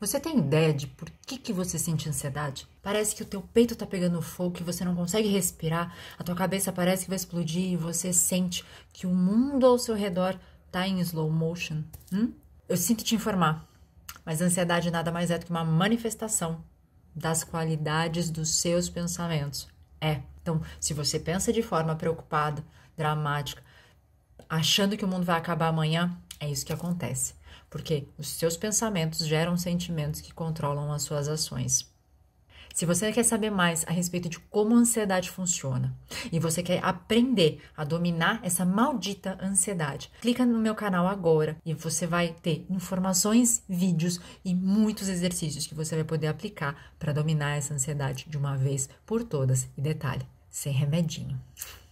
Você tem ideia de por que, que você sente ansiedade? Parece que o teu peito tá pegando fogo, que você não consegue respirar, a tua cabeça parece que vai explodir e você sente que o mundo ao seu redor tá em slow motion. Hum? Eu sinto te informar, mas ansiedade nada mais é do que uma manifestação das qualidades dos seus pensamentos. É. Então, se você pensa de forma preocupada, dramática, achando que o mundo vai acabar amanhã, é isso que acontece porque os seus pensamentos geram sentimentos que controlam as suas ações. Se você quer saber mais a respeito de como a ansiedade funciona e você quer aprender a dominar essa maldita ansiedade, clica no meu canal agora e você vai ter informações, vídeos e muitos exercícios que você vai poder aplicar para dominar essa ansiedade de uma vez por todas. E detalhe, sem remedinho.